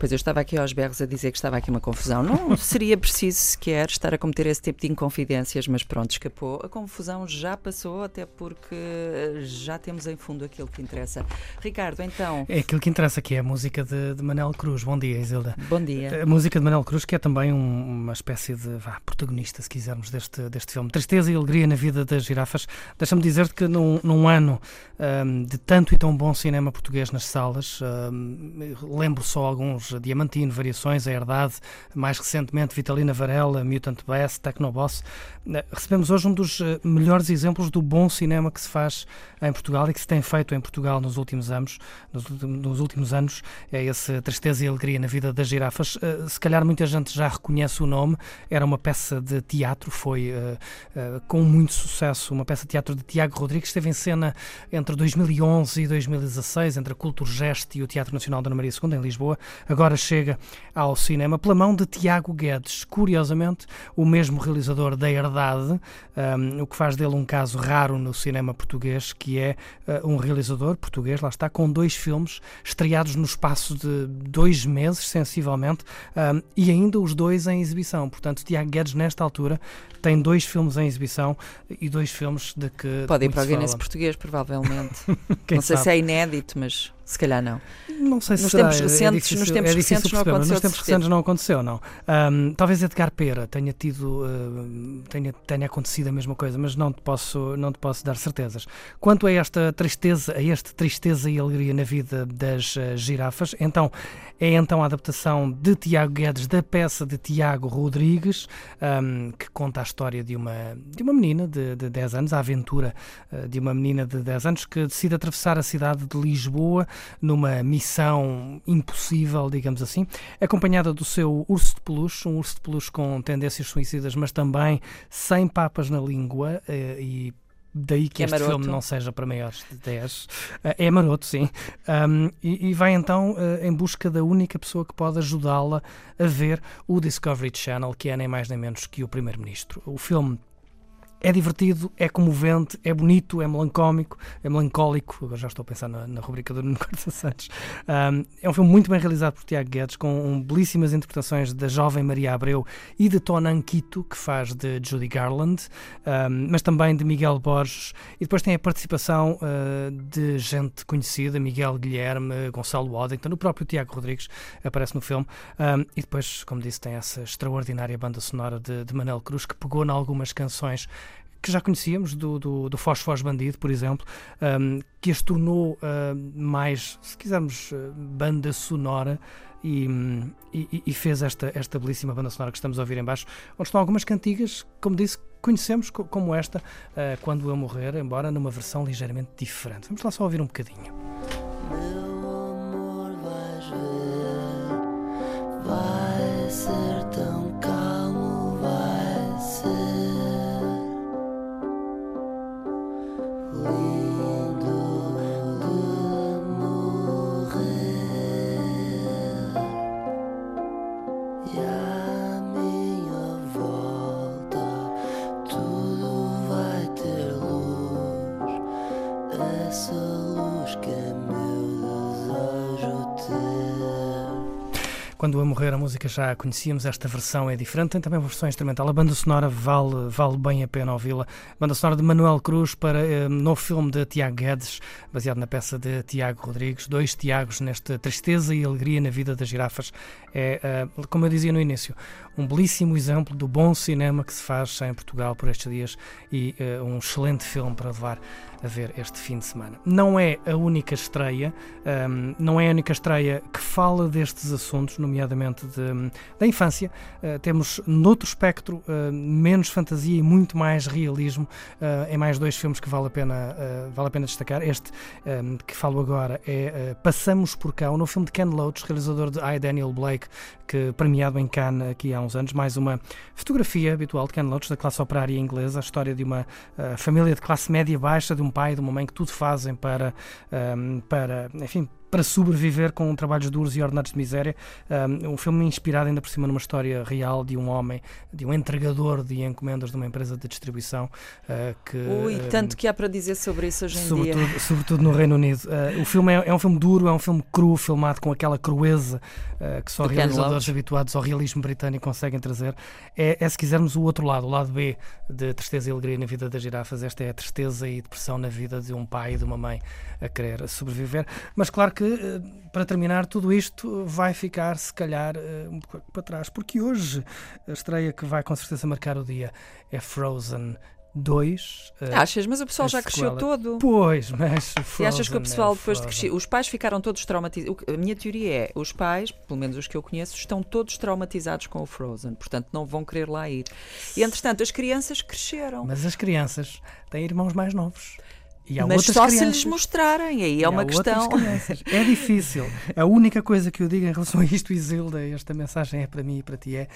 Pois eu estava aqui aos berros a dizer que estava aqui uma confusão. Não seria preciso sequer estar a cometer esse tipo de inconfidências, mas pronto, escapou. A confusão já passou, até porque eh, já temos em fundo aquilo que interessa. Ricardo, então, É aquilo que interessa aqui, é a música de, de Manel Cruz. Bom dia, Isilda. bom dia. A música de Manel Cruz, que é também um- uma espécie de vá, protagonista, se quisermos, deste, deste filme. Tristeza e alegria na vida das girafas. Deixa-me dizer-te que num, num ano ahm, de tanto e tão bom cinema português nas salas, ahm, lembro só alguns, Diamantino, Variações, A Herdade, mais recentemente Vitalina Varela, Mutant Bass, Tecnoboss. Eh, Recebemos hoje um dos eh, melhores exemplos do bom cinema que se faz em Portugal e que se tem feito em Portugal nos últimos anos. Nos, últimos anos é esse Tristeza e Alegria na Vida das Girafas. Eh, se calhar muita gente já reconhece o nome. Era uma peça de teatro, foi com muito sucesso, uma peça de teatro de Tiago Rodrigues. Esteve em cena entre 2011 e 2016, entre a Culturgest e o Teatro Nacional Dona Maria II, em Lisboa. Agora chega ao cinema pela mão de Tiago Guedes. Curiosamente, o mesmo realizador da Herdade, um, o que faz dele um caso raro no cinema português, que é uh, um realizador português, lá está, com dois filmes estreados no espaço de dois meses, sensivelmente, um, e ainda os dois em exibição. Portanto, Tiago Guedes, nesta altura, tem dois filmes em exibição e dois filmes de que. Pode ir para o Guinness português, provavelmente. Não sei sabe? se é inédito, mas se calhar não. Não sei se Nos será, tempos é recentes- difícil- nos tempos é recentes não aconteceu Nos tempos recentes não aconteceu, não. Ahm, talvez Edgar Pera tenha tido, ah, tenha, tenha acontecido a mesma coisa, mas não te, posso, não te posso dar certezas. Quanto a esta tristeza, a este tristeza e alegria na vida das ah, girafas, então é então a adaptação de Tiago Guedes da peça de Tiago Rodrigues, ahm, que conta a história de uma, de uma menina de, de 10 anos, a aventura ah, de uma menina de 10 anos que decide atravessar a cidade de Lisboa numa missão impossível, digamos assim, acompanhada do seu urso de peluche, um urso de peluche com tendências suicidas, mas também sem papas na língua eh, e daí que É este maroto. filme não seja para maiores de 10. Eh, é maroto, sim. Um, e, e vai então eh, em busca da única pessoa que pode ajudá-la a ver o Discovery Channel, que é nem mais nem menos que o Primeiro-Ministro. O filme é divertido, é comovente, é bonito, é melancómico, é melancólico. Agora já estou a pensar na, na rubrica do Nuno Costa Santos. Um, é um filme muito bem realizado por Tiago Guedes, com um, belíssimas interpretações da jovem Maria Abreu e de Tonan Quito, que faz de Judy Garland, um, mas também de Miguel Borges. E depois tem a participação uh, de gente conhecida, Miguel Guilherme, Gonçalo Waddington, o próprio Tiago Rodrigues aparece no filme. E depois, como disse, tem essa extraordinária banda sonora de, de Manel Cruz, que pegou em algumas canções que já conhecíamos, do, do, do Foz Foz Bandido, por exemplo, um, que as tornou um, mais, se quisermos, uh, banda sonora e, e, e fez esta, esta belíssima banda sonora que estamos a ouvir em baixo, onde estão algumas cantigas, como disse, conhecemos co- como esta, uh, Quando Eu Morrer, embora numa versão ligeiramente diferente. Vamos lá só ouvir um bocadinho. Meu amor, vais ver, vai ser tão Leave Quando eu morrer, a música já a conhecíamos, esta versão é diferente, tem também uma versão instrumental. A banda sonora vale, vale bem a pena ouvi-la. Banda sonora de Manuel Cruz para eh, novo filme de Tiago Guedes, baseado na peça de Tiago Rodrigues. Dois Tiagos nesta tristeza e alegria na vida das girafas. É, eh, como eu dizia no início, um belíssimo exemplo do bom cinema que se faz em Portugal por estes dias e eh, um excelente filme para levar a ver este fim de semana. Não é a única estreia, um, não é a única estreia que fala destes assuntos, nomeadamente de- da infância. Uh, temos noutro espectro uh, menos fantasia e muito mais realismo uh, em mais dois filmes que vale a pena, vale a pena destacar. Este um, que falo agora é Passamos por Cá, um novo filme de Ken Loach, realizador de I, Daniel Blake, que premiado em Cannes aqui há uns anos, mais uma fotografia habitual de Ken Loach, da classe operária inglesa, a história de uma família de classe média baixa, de um pai e de uma mãe que tudo fazem para, um, para enfim, para sobreviver com trabalhos duros e ordenados de miséria. Um, um filme inspirado ainda por cima numa história real de um homem, de um entregador de encomendas de uma empresa de distribuição uh, que. Ui, tanto que há para dizer sobre isso hoje em dia. sobretudo, sobretudo no Reino Unido. Uh, o filme é, é um filme duro, é um filme cru, filmado com aquela crueza uh, que só Do realizadores habituados ao realismo britânico conseguem trazer. É, é, se quisermos, o outro lado, o lado B de Tristeza e Alegria na vida das girafas. Esta é a tristeza e depressão na vida de um pai e de uma mãe a querer sobreviver. Mas claro que, uh, para terminar, tudo isto vai ficar, se calhar, uh, um pouco para trás, porque hoje a estreia que vai com certeza marcar o dia é Frozen 2. uh, Achas, mas o pessoal já cresceu todo. Pois, mas. E achas que o Frozen pessoal é depois de Frozen. crescer, os pais ficaram todos traumatizados? Que- A minha teoria é, os pais, pelo menos os que eu conheço, estão todos traumatizados com o Frozen, portanto não vão querer lá ir. E entretanto as crianças cresceram. Mas as crianças têm irmãos mais novos. E há Mas só crianças. se lhes mostrarem, aí é uma questão. É difícil. A única coisa que eu digo em relação a isto, Isilda, esta mensagem é para mim e para ti, é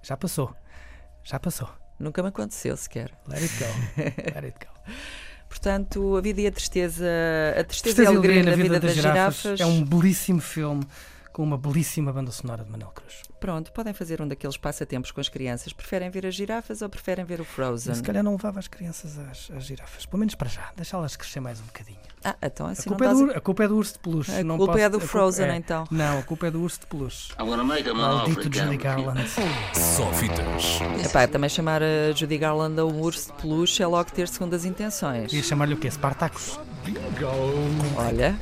já passou. Já passou. Nunca me aconteceu sequer. Let it go. Let it go. Portanto, a vida e a tristeza, a tristeza, Tristeza e a alegria na vida, das girafas. girafas é um belíssimo filme com uma belíssima banda sonora de Manuel Cruz. Pronto, podem fazer um daqueles passatempos com as crianças. Preferem ver as girafas ou preferem ver o Eu, Frozen? se calhar não levava as crianças às, às girafas, pelo menos para já, deixá-las crescer mais um bocadinho. Ah, então assim a, culpa não é do, a culpa é do urso de peluche. A não culpa posso- é do Frozen, é. então. Não, a culpa é do urso de peluche. Maldito Judy. Garland. Só fitas. Epá, também chamar a Judy Garland a um urso de peluche é logo ter segundas intenções. Ia chamar-lhe o quê? Spartacus? Olha,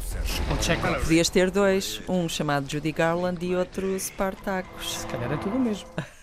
podias ter dois, um chamado Judy Garland e outro Spartacus. Se calhar é tudo o mesmo.